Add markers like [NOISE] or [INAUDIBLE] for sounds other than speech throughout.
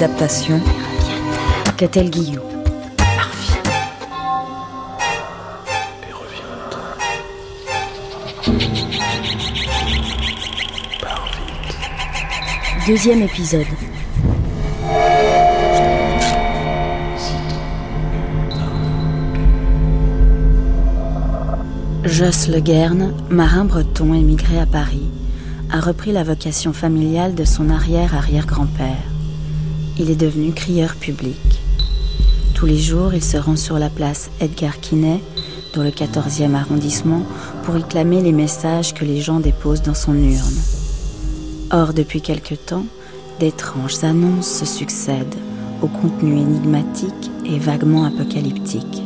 Adaptation. Catel Guillou. Deuxième épisode. Joss Le Guerne, marin breton émigré à Paris, a repris la vocation familiale de son arrière-arrière-grand-père. Il est devenu crieur public. Tous les jours, il se rend sur la place Edgar Quinet, dans le 14e arrondissement, pour y les messages que les gens déposent dans son urne. Or, depuis quelque temps, d'étranges annonces se succèdent, au contenu énigmatique et vaguement apocalyptique.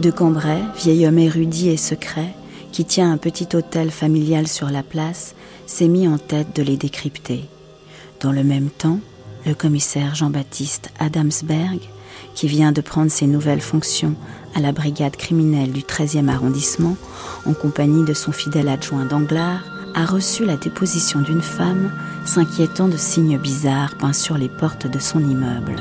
De Cambrai, vieil homme érudit et secret, qui tient un petit hôtel familial sur la place, s'est mis en tête de les décrypter. Dans le même temps, le commissaire Jean-Baptiste Adamsberg, qui vient de prendre ses nouvelles fonctions à la brigade criminelle du 13e arrondissement, en compagnie de son fidèle adjoint Danglars, a reçu la déposition d'une femme s'inquiétant de signes bizarres peints sur les portes de son immeuble.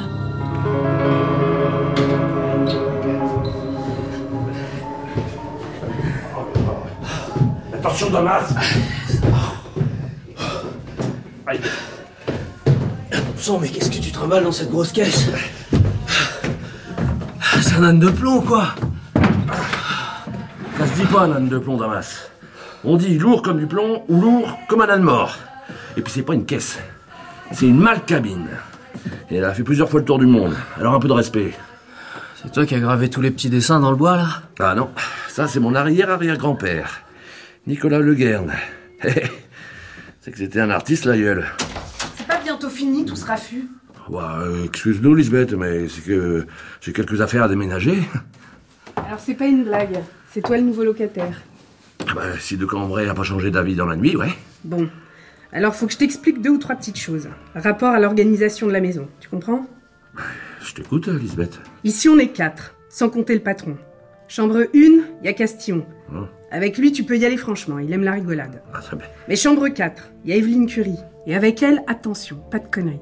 Attention Damas. Mais qu'est-ce que tu trimbales dans cette grosse caisse? C'est un âne de plomb, quoi Ça se dit pas un âne de plomb Damas. On dit lourd comme du plomb ou lourd comme un âne mort. Et puis c'est pas une caisse. C'est une malle cabine. Et elle a fait plusieurs fois le tour du monde. Alors un peu de respect. C'est toi qui as gravé tous les petits dessins dans le bois, là? Ah non, ça c'est mon arrière-arrière-grand-père. Nicolas Le Guerne. [LAUGHS] c'est que c'était un artiste, la gueule. Fini tout ce raffut euh, Excuse-nous, Lisbeth, mais c'est que j'ai quelques affaires à déménager. Alors c'est pas une blague, c'est toi le nouveau locataire. Ah bah, si De Cambrai a pas changé d'avis dans la nuit, ouais. Bon, alors faut que je t'explique deux ou trois petites choses. Rapport à l'organisation de la maison, tu comprends? Je t'écoute, Lisbeth. Ici on est quatre, sans compter le patron. Chambre 1, il y a Castillon. Hum. Avec lui tu peux y aller franchement, il aime la rigolade. Ah, très bien. Mais chambre 4, il y a Evelyne Curie. Et avec elle, attention, pas de conneries.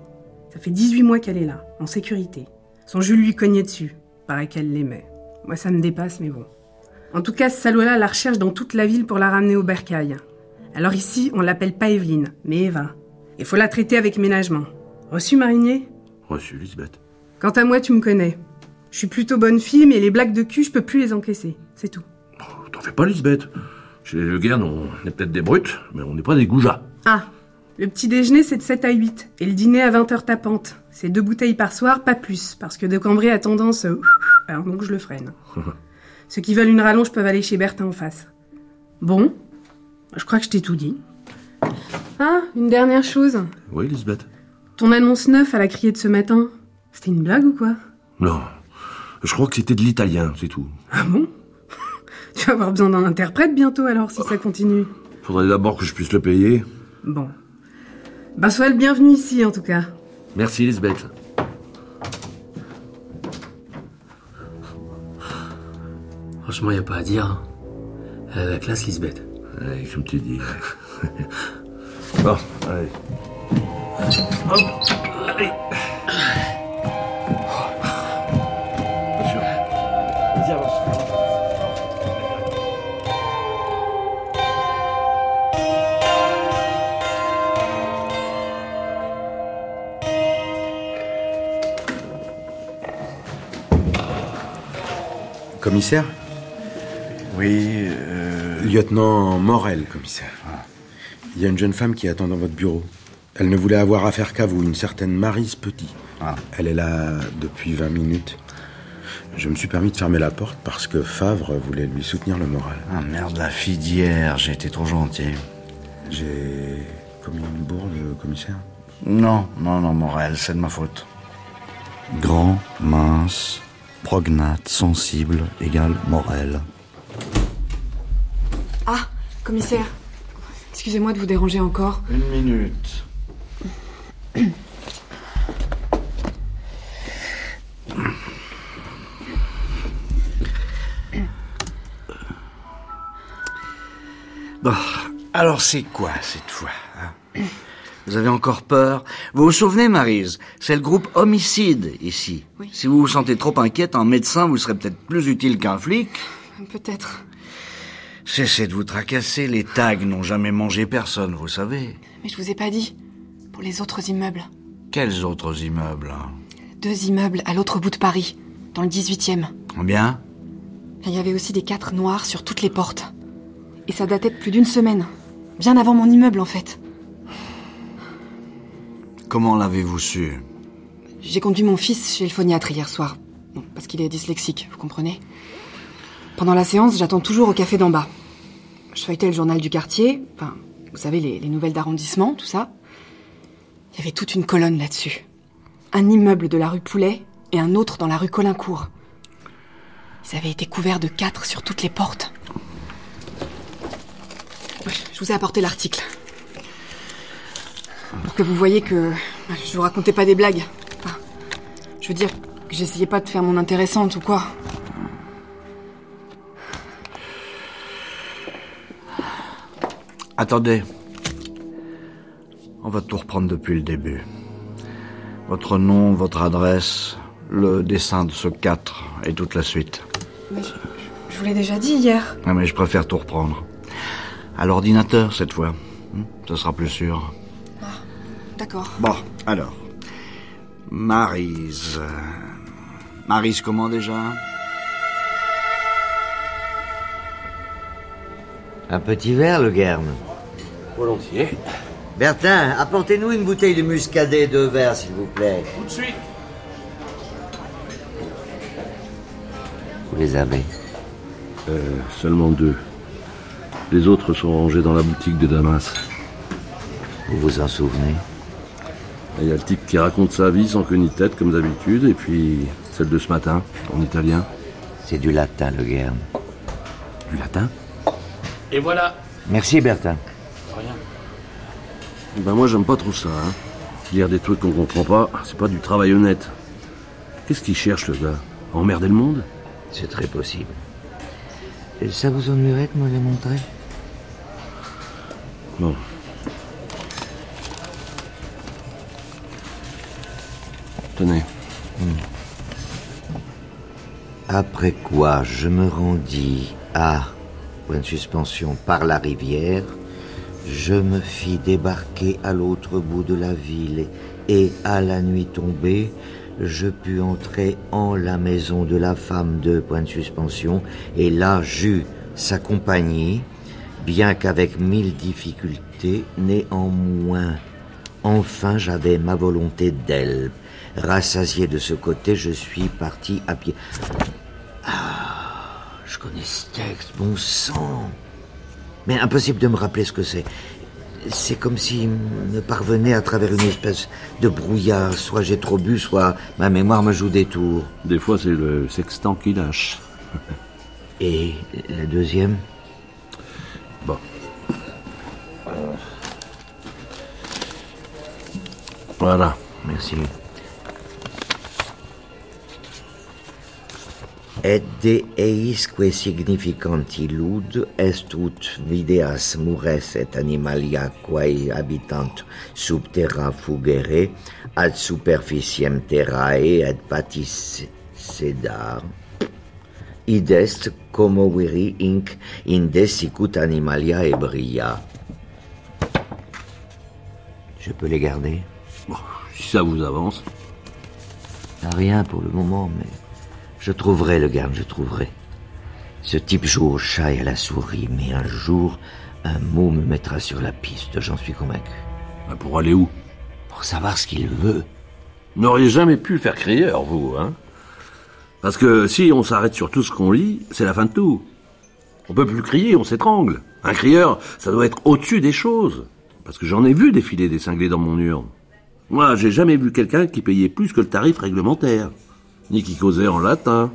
Ça fait 18 mois qu'elle est là, en sécurité. Son Jules lui cognait dessus. Paraît qu'elle l'aimait. Moi, ça me dépasse, mais bon. En tout cas, ce salaud-là la recherche dans toute la ville pour la ramener au bercail. Alors ici, on l'appelle pas Evelyne, mais Eva. Il faut la traiter avec ménagement. Reçu, Marinier? Reçu, Lisbeth. Quant à moi, tu me connais. Je suis plutôt bonne fille, mais les blagues de cul, je peux plus les encaisser. C'est tout. Oh, T'en fais pas, Lisbeth. Chez les Le Guerne, on est peut-être des brutes, mais on n'est pas des goujats. Ah Le petit déjeuner, c'est de 7 à 8. Et le dîner à 20h tapante. C'est deux bouteilles par soir, pas plus. Parce que De Cambrai a tendance... euh, [LAUGHS] Alors donc je le freine. [LAUGHS] Ceux qui veulent une rallonge peuvent aller chez Berthin en face. Bon, je crois que je t'ai tout dit. Ah, une dernière chose. Oui, Lisbeth. Ton annonce neuf à la criée de ce matin, c'était une blague ou quoi? Non. Je crois que c'était de l'italien, c'est tout. Ah bon? Tu vas avoir besoin d'un interprète bientôt alors si ça continue. Faudrait d'abord que je puisse le payer. Bon. Bah sois le bienvenu ici en tout cas. Merci, Lisbeth. Franchement, y a pas à dire. hein. Elle a la classe, Lisbeth. Ouais, comme tu dis. [LAUGHS] bon, allez. Hop, allez. Commissaire Oui, euh, Lieutenant Morel, commissaire. Il y a une jeune femme qui attend dans votre bureau. Elle ne voulait avoir affaire qu'à vous, une certaine Marise Petit. Ah. Elle est là depuis 20 minutes. Je me suis permis de fermer la porte parce que Favre voulait lui soutenir le moral. ah merde, la fille d'hier, j'ai été trop gentil. J'ai commis une bourde, commissaire? Non, non, non, Morel, c'est de ma faute. Grand, mince, prognate, sensible, égale Morel. Ah, commissaire, excusez-moi de vous déranger encore. Une minute. Bon, alors c'est quoi cette fois hein vous avez encore peur Vous vous souvenez, Marise C'est le groupe homicide ici. Si vous vous sentez trop inquiète, en médecin, vous serez peut-être plus utile qu'un flic. Peut-être. Cessez de vous tracasser, les tags n'ont jamais mangé personne, vous savez. Mais je vous ai pas dit. Pour les autres immeubles. Quels autres immeubles? Deux immeubles à l'autre bout de Paris, dans le 18e. Combien? Il y avait aussi des quatre noirs sur toutes les portes. Et ça datait de plus d'une semaine. Bien avant mon immeuble, en fait. Comment l'avez-vous su? J'ai conduit mon fils chez le phoniatre hier soir. Parce qu'il est dyslexique, vous comprenez? Pendant la séance, j'attends toujours au café d'en bas. Je feuilletais le journal du quartier, enfin, vous savez, les, les nouvelles d'arrondissement, tout ça. Il y avait toute une colonne là-dessus. Un immeuble de la rue Poulet et un autre dans la rue Colincourt. Ils avaient été couverts de quatre sur toutes les portes. Je vous ai apporté l'article. Pour que vous voyez que je vous racontais pas des blagues. Enfin, je veux dire que j'essayais pas de faire mon intéressante ou quoi. Attendez. On va tout reprendre depuis le début. Votre nom, votre adresse, le dessin de ce 4 et toute la suite. Mais je, je vous l'ai déjà dit hier. Ah, mais je préfère tout reprendre. À l'ordinateur cette fois. Hmm, Ce sera plus sûr. D'accord. Bon, alors. Marise. Marise comment déjà? Un petit verre, le Guerne. Volontiers. Bertin, apportez-nous une bouteille de muscadet, deux verres, s'il vous plaît. Tout de suite. Vous les avez? Euh, seulement deux. Les autres sont rangés dans la boutique de Damas. Vous vous en souvenez? Il y a le type qui raconte sa vie sans queue ni tête, comme d'habitude, et puis celle de ce matin, en italien. C'est du latin, le Guerne. Du latin Et voilà. Merci, Bertin. Rien. Ben moi, j'aime pas trop ça. Hein. Lire des trucs qu'on comprend pas, c'est pas du travail honnête. Qu'est-ce qu'il cherche, le gars? Emmerder le monde? C'est très possible. Et ça vous ennuierait de me les montrer Bon. Après quoi, je me rendis à, de suspension, par la rivière. Je me fis débarquer à l'autre bout de la ville et, à la nuit tombée, je pus entrer en la maison de la femme de point de suspension et là j'eus sa compagnie, bien qu'avec mille difficultés, néanmoins. Enfin, j'avais ma volonté d'elle. Rassasié de ce côté, je suis parti à pied. Je connais ce texte, bon sang. Mais impossible de me rappeler ce que c'est. C'est comme s'il me parvenait à travers une espèce de brouillard. Soit j'ai trop bu, soit ma mémoire me joue des tours. Des fois, c'est le sextant qui lâche. [LAUGHS] Et la deuxième? Bon. Voilà. Merci. Et de eisque significanti lud est ut videas mures et animalia quae habitant sub terra fugere ad superficiem terrae et patis sedar id est como viri inc indesicut animalia ebria. Je peux les garder? Bon, si ça vous avance. Rien pour le moment, mais je trouverai le garde, je trouverai. Ce type joue au chat et à la souris, mais un jour, un mot me mettra sur la piste, j'en suis convaincu. Ben, pour aller où? Pour savoir ce qu'il veut. Vous n'auriez jamais pu faire crieur, vous, hein? Parce que si on s'arrête sur tout ce qu'on lit, c'est la fin de tout. On peut plus crier, on s'étrangle. Un crieur, ça doit être au-dessus des choses. Parce que j'en ai vu défiler des cinglés dans mon urne. Moi, j'ai jamais vu quelqu'un qui payait plus que le tarif réglementaire. Ni qui causait en latin.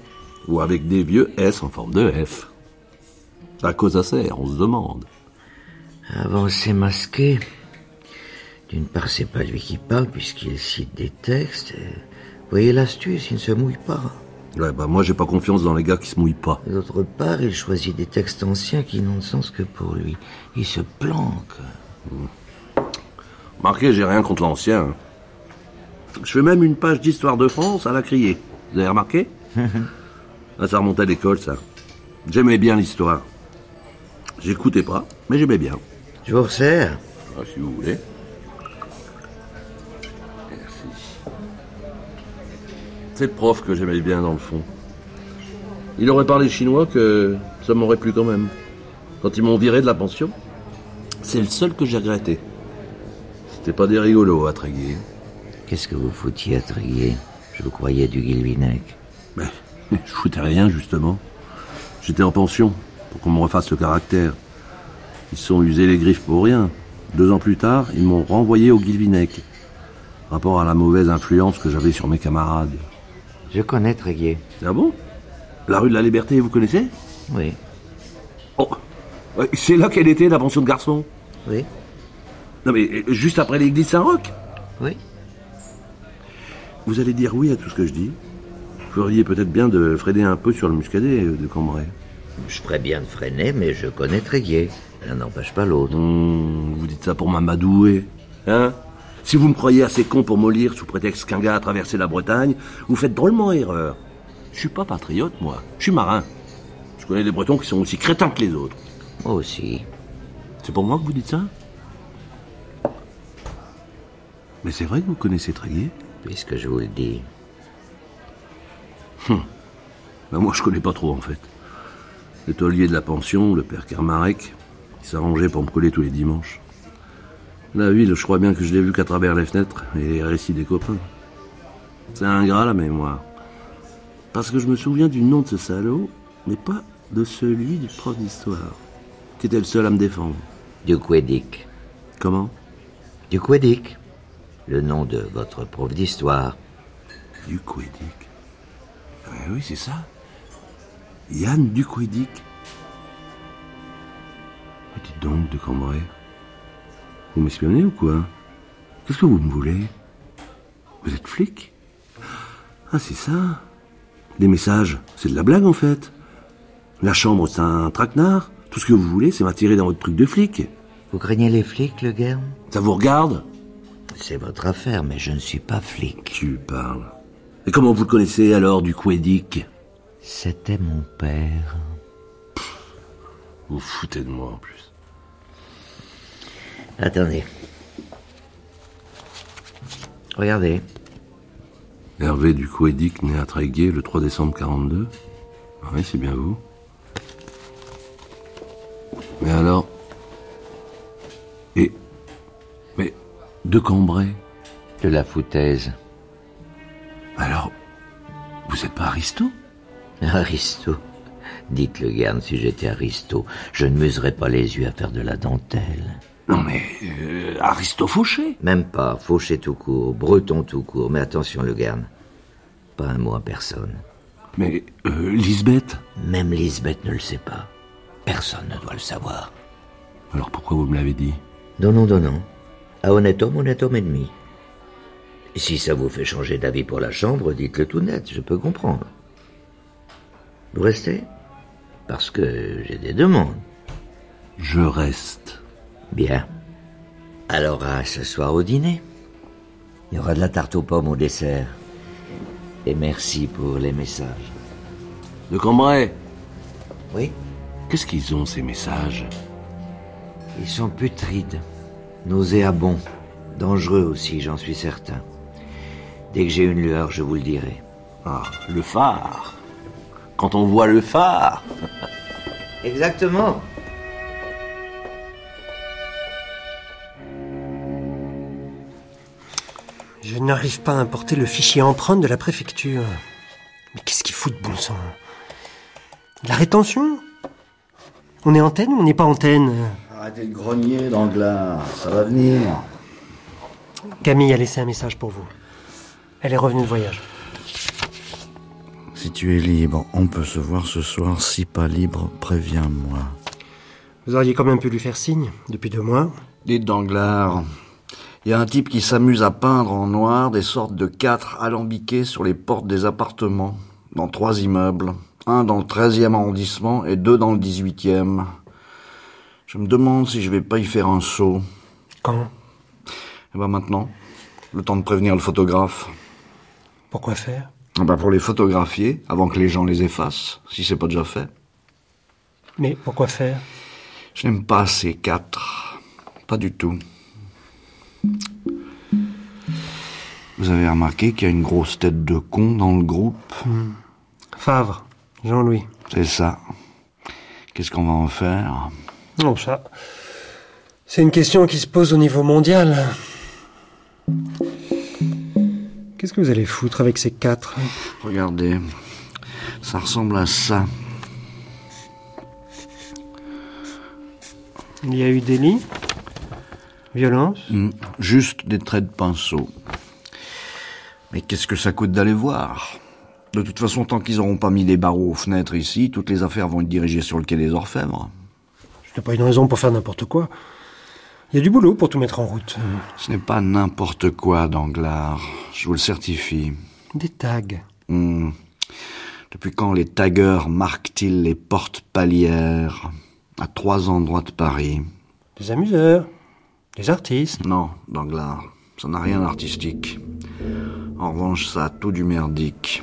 Ou avec des vieux S en forme de F. À cause à sert, on se demande. Avancer masqué. D'une part, c'est pas lui qui parle, puisqu'il cite des textes. et- Voyez l'astuce, il ne se mouille pas. Ouais, bah moi j'ai pas confiance dans les gars qui se mouillent pas. D'autre part, il choisit des textes anciens qui n'ont de sens que pour lui. Il se planque. Marqué, j'ai rien contre l'ancien. Je fais même une page d'histoire de France à la crier. Vous avez remarqué [LAUGHS] Ah, Ça remonte à l'école, ça. J'aimais bien l'histoire. J'écoutais pas, mais j'aimais bien. Je vous resserre. Ah, si vous voulez. Merci. C'est le prof que j'aimais bien dans le fond. Il aurait parlé chinois que ça m'aurait plu quand même. Quand ils m'ont viré de la pension, c'est le seul que j'ai regretté. C'était pas des rigolos à Tréguier. Qu'est-ce que vous foutiez à Tréguier Je vous croyais du Guilvinec. Mais je foutais rien, justement. J'étais en pension, pour qu'on me refasse le caractère. Ils se sont usés les griffes pour rien. Deux ans plus tard, ils m'ont renvoyé au Guilvinec. Rapport à la mauvaise influence que j'avais sur mes camarades. Je connais Tréguier. Ah bon? La rue de la Liberté, vous connaissez? Oui. Oh C'est là qu'elle était, la pension de garçons Oui. Non mais, euh, juste après l'église Saint-Roch? Oui. Vous allez dire oui à tout ce que je dis Vous feriez peut-être bien de freiner un peu sur le muscadet euh, de Cambrai. Je ferais bien de freiner, mais je connais Tréguier. L'un n'empêche pas l'autre. Hmm, vous dites ça pour m'amadouer, hein? Si vous me croyez assez con pour me lire sous prétexte qu'un gars a traversé la Bretagne, vous faites drôlement erreur. Je suis pas patriote, moi. Je suis marin. Je connais des Bretons qui sont aussi crétins que les autres. Moi aussi. C'est pour moi que vous dites ça? Mais c'est vrai que vous connaissez Tréguier Puisque je vous le dis. Ben moi, je connais pas trop, en fait. Le taulier de la pension, le père Kermarek, il s'arrangeait pour me coller tous les dimanches. La ville, je crois bien que je l'ai vu qu'à travers les fenêtres et les récits des copains. C'est ingrat, la mémoire. Parce que je me souviens du nom de ce salaud, mais pas de celui du prof d'histoire, qui était le seul à me défendre. Du Quédic. Comment? Du Quédic. Le nom de votre prof d'histoire. Du Quédic. Ah oui, c'est ça. Yann Duquédic. Ah, Dites donc, de Cambrai. Vous m'espionnez ou quoi? Qu'est-ce que vous me voulez? Vous êtes flic? Ah, c'est ça. Les messages, c'est de la blague en fait. La chambre, c'est un traquenard. Tout ce que vous voulez, c'est m'attirer dans votre truc de flic. Vous craignez les flics, le Guerne Ça vous regarde? C'est votre affaire, mais je ne suis pas flic. Tu parles. Et comment vous le connaissez alors, du Quédic C'était mon père. Vous foutez de moi en plus. Attendez. Regardez. Hervé du Quédic, né à Tréguier le 3 décembre 42. Ah Oui, c'est bien vous. Mais alors. Et. De Cambrai De la foutaise. Alors. Vous êtes pas Aristo? [LAUGHS] Aristo. Dites le Guerne si j'étais Aristo. Je ne m'userais pas les yeux à faire de la dentelle. Non mais. euh, Aristo Fauché? Même pas. Fauché tout court. Breton tout court. Mais attention, le Guerne. Pas un mot à personne. Mais. euh, Lisbeth? Même Lisbeth ne le sait pas. Personne ne doit le savoir. Alors pourquoi vous me l'avez dit? Donnons, donnons. À honnête homme, honnête homme ennemi. Si ça vous fait changer d'avis pour la chambre, dites-le tout net, je peux comprendre. Vous restez? Parce que j'ai des demandes. Je reste. Bien. Alors à ce soir au dîner. Il y aura de la tarte aux pommes au dessert. Et merci pour les messages. De Cambrai Oui Qu'est-ce qu'ils ont, ces messages? Ils sont putrides, nauséabonds, dangereux aussi, j'en suis certain. Dès que j'ai une lueur, je vous le dirai. Ah, le phare. Quand on voit le phare. [LAUGHS] Exactement. Je n'arrive pas à importer le fichier empreinte de la préfecture. Mais qu'est-ce qu'il fout de bon sang La rétention? On est antenne ou on n'est pas antenne? Arrêtez de grogner, Danglars. Ça va venir. Camille a laissé un message pour vous. Elle est revenue de voyage. Si tu es libre, on peut se voir ce soir. Si pas libre, préviens-moi. Vous auriez quand même pu lui faire signe depuis deux mois. Dites Danglars. Il y a un type qui s'amuse à peindre en noir des sortes de quatre alambiqués sur les portes des appartements. dans trois immeubles, un dans le 13e arrondissement et deux dans le 18e. Je me demande si je vais pas y faire un saut. Quand? Eh ben maintenant, le temps de prévenir le photographe. Pourquoi faire? Eh ben pour les photographier avant que les gens les effacent, si c'est pas déjà fait. Mais pourquoi faire? Je n'aime pas ces quatre. Pas du tout. Vous avez remarqué qu'il y a une grosse tête de con dans le groupe? Favre, Jean-Louis. C'est ça. Qu'est-ce qu'on va en faire? Non, ça. C'est une question qui se pose au niveau mondial. Qu'est-ce que vous allez foutre avec ces quatre? Regardez, ça ressemble à ça. Il y a eu délit Violence Hmm, Juste des traits de pinceau. Mais qu'est-ce que ça coûte d'aller voir? De toute façon, tant qu'ils n'auront pas mis des barreaux aux fenêtres ici, toutes les affaires vont être dirigées sur le quai des Orfèvres. N'est pas une raison pour faire n'importe quoi. Il y a du boulot pour tout mettre en route. Ce n'est pas n'importe quoi, Danglars. Je vous le certifie. Des tags. Hmm. Depuis quand les taggeurs marquent-ils les portes palières À trois endroits de Paris? Des amuseurs. Des artistes. Non, Danglars, ça n'a rien d'artistique. En revanche, ça a tout du merdique.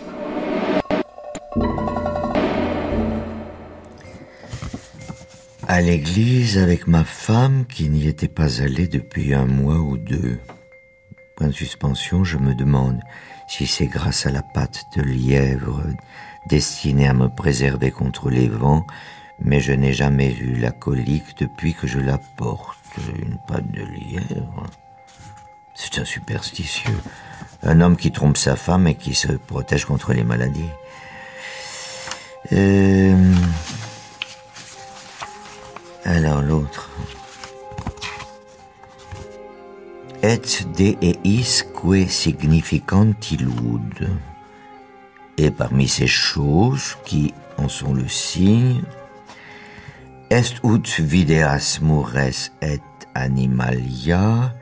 À l'église avec ma femme qui n'y était pas allée depuis un mois ou deux. Point de suspension, je me demande si c'est grâce à la pâte de lièvre destinée à me préserver contre les vents, mais je n'ai jamais eu la colique depuis que je la porte. Une pâte de lièvre. C'est un superstitieux. Un homme qui trompe sa femme et qui se protège contre les maladies. Euh... Alors l'autre. Et deeis que significant illud. Et parmi ces choses qui en sont le signe, est ut videas mures et animalia,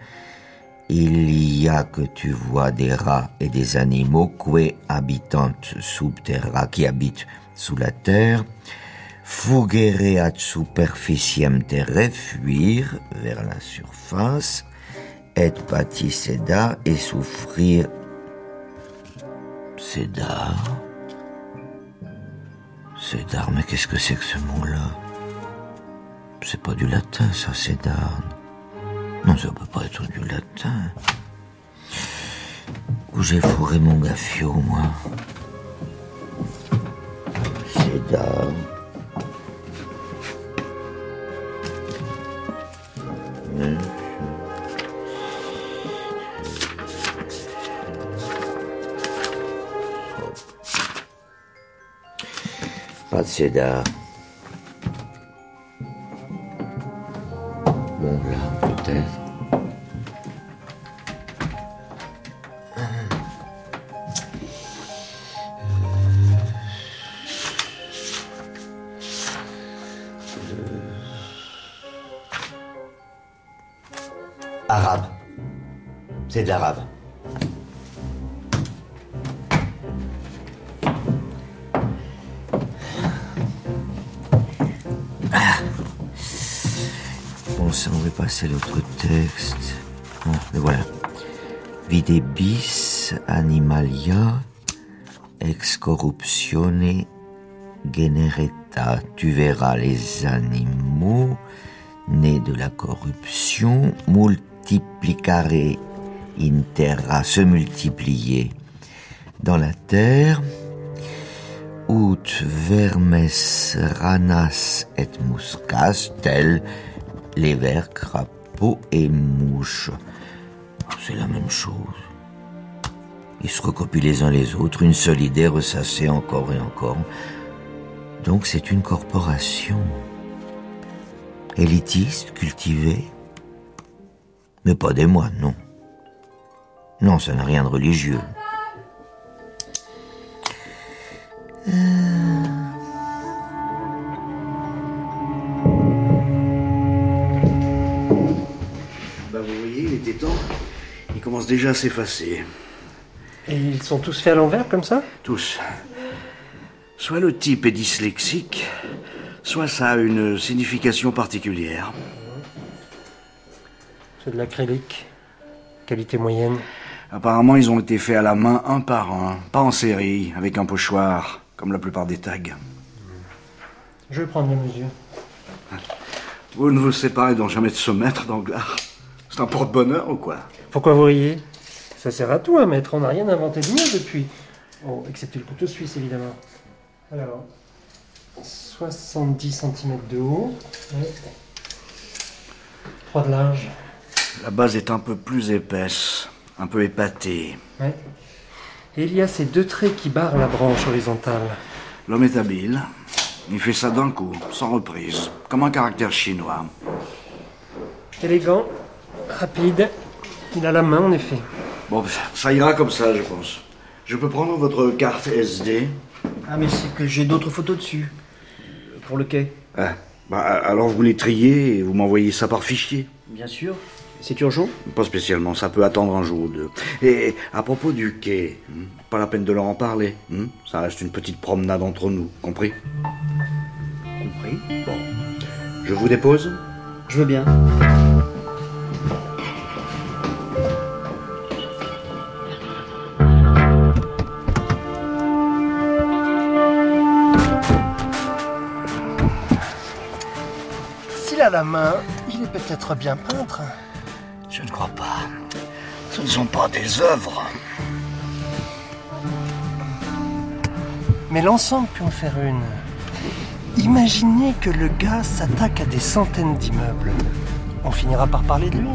il y a que tu vois des rats et des animaux que habitant sub terra, qui habitent sous la terre, fugere ad superficiem terre, fuir vers la surface, et patiseda et souffrir. Cédar. Cédar, mais qu'est-ce que c'est que ce mot-là? C'est pas du latin, ça, cédar. Non, ça peut pas être du latin. Où j'ai fourré mon gaffio, moi? Cédar. Mais- Pas de cédar. Bon, Videbis animalia ex corruptione genereta. Tu verras les animaux nés de la corruption multiplicare in terra, se multiplier dans la terre. Ut vermes ranas et muscas, tels les vers, crapauds et mouches. C'est la même chose. Ils se recopient les uns les autres, une seule idée ressassée encore et encore. Donc c'est une corporation. Élitiste, cultivée. Mais pas des moines, non. Non, ça n'a rien de religieux. Bah déjà s'effacer. Et ils sont tous faits à l'envers comme ça? Tous. Soit le type est dyslexique, soit ça a une signification particulière. C'est de l'acrylique. Qualité moyenne. Apparemment, ils ont été faits à la main un par un, pas en série, avec un pochoir, comme la plupart des tags. Je vais prendre les mesures. Vous ne vous séparez donc jamais de ce maître d'Anglard C'est un porte-bonheur ou quoi? Pourquoi vous riez? Ça sert à tout un maître, on n'a rien inventé de mieux depuis. Oh, excepté le couteau suisse évidemment. Alors, 70 cm de haut. Ouais. 3 de large. La base est un peu plus épaisse, un peu épatée. Et il y a ces deux traits qui barrent la branche horizontale. L'homme est habile. Il fait ça d'un coup, sans reprise, comme un caractère chinois. Élégant, rapide. Il a la main en effet. Bon, ça ira comme ça, je pense. Je peux prendre votre carte SD Ah, mais c'est que j'ai d'autres photos dessus. Pour le quai. Ah, bah, alors vous les triez et vous m'envoyez ça par fichier Bien sûr. C'est urgent? Pas spécialement, ça peut attendre un jour ou deux. Et à propos du quai, hmm, pas la peine de leur en parler. hmm, Ça reste une petite promenade entre nous, compris? Compris. Bon. Je vous dépose? Je veux bien. A la main, il est peut-être bien peintre. Je ne crois pas. Ce ne sont pas des œuvres. Mais l'ensemble peut en faire une. Imaginez que le gars s'attaque à des centaines d'immeubles. On finira par parler de lui.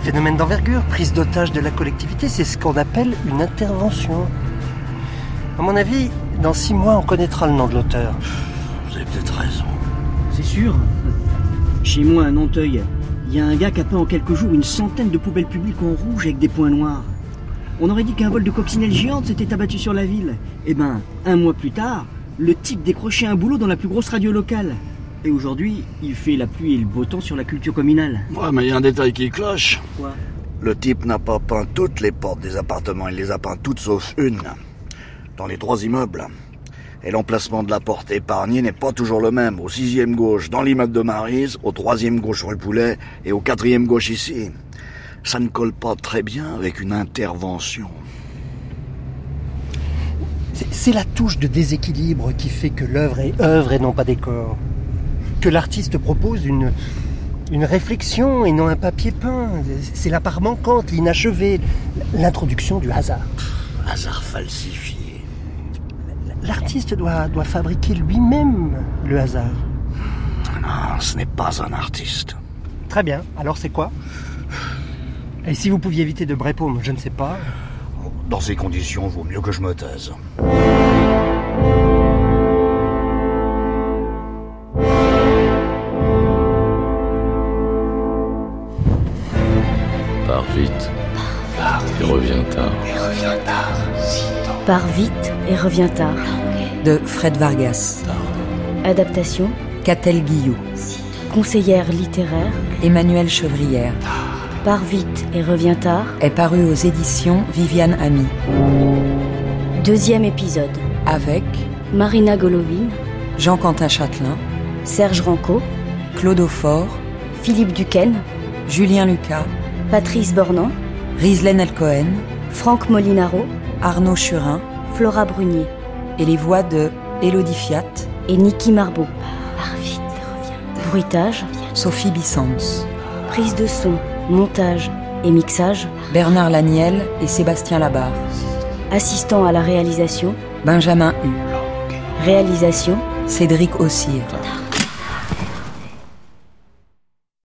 Phénomène d'envergure, prise d'otage de la collectivité, c'est ce qu'on appelle une intervention. À mon avis, dans six mois, on connaîtra le nom de l'auteur. Vous avez peut-être raison. C'est sûr. Chez moi, à Nanteuil, il y a un gars qui a peint en quelques jours une centaine de poubelles publiques en rouge avec des points noirs. On aurait dit qu'un vol de coccinelle géante s'était abattu sur la ville. Eh ben, un mois plus tard, le type décrochait un boulot dans la plus grosse radio locale. Et aujourd'hui, il fait la pluie et le beau temps sur la culture communale. Ouais, mais il y a un détail qui cloche. Quoi? Le type n'a pas peint toutes les portes des appartements, il les a peintes toutes sauf une. Dans les trois immeubles. Et l'emplacement de la porte épargnée n'est pas toujours le même. Au sixième gauche, dans l'immeuble de Marise, au troisième gauche rue Poulet, et au quatrième gauche ici. Ça ne colle pas très bien avec une intervention. C'est- la touche de déséquilibre qui fait que l'œuvre est œuvre et non pas décor. Que l'artiste propose une, une réflexion et non un papier peint. C'est la part manquante, l'inachevé, l'introduction du hasard. Hasard falsifié. L'artiste doit, doit fabriquer lui-même le hasard. Non, ce n'est pas un artiste. Très bien, alors c'est quoi? Et si vous pouviez éviter de brépaume, je ne sais pas. Dans ces conditions, vaut mieux que je me taise. Pars vite et reviens tard. de Fred Vargas, Adaptation, Catel Guillou, conseillère littéraire, Emmanuel Chevrière, Pars vite et reviens tard. est paru aux éditions Viviane Ami, Deuxième épisode. avec Marina Golovine, Jean-Quentin Châtelain, Serge Ranco, Claude Aufort, Philippe Duquesne, Julien Lucas, Patrice Bornand, Rislaine Elcohen, Franck Molinaro, Arnaud Churin Flora Brunier et les voix de Élodie Fiat, et Niki Marbeau. Pars vite et reviens tard. Bruitage, Sophie Bissens, prise de son, montage et mixage. Bernard Laniel et Sébastien Labarre, Assistant à la réalisation, Benjamin Hu, réalisation, Cédric Ossire.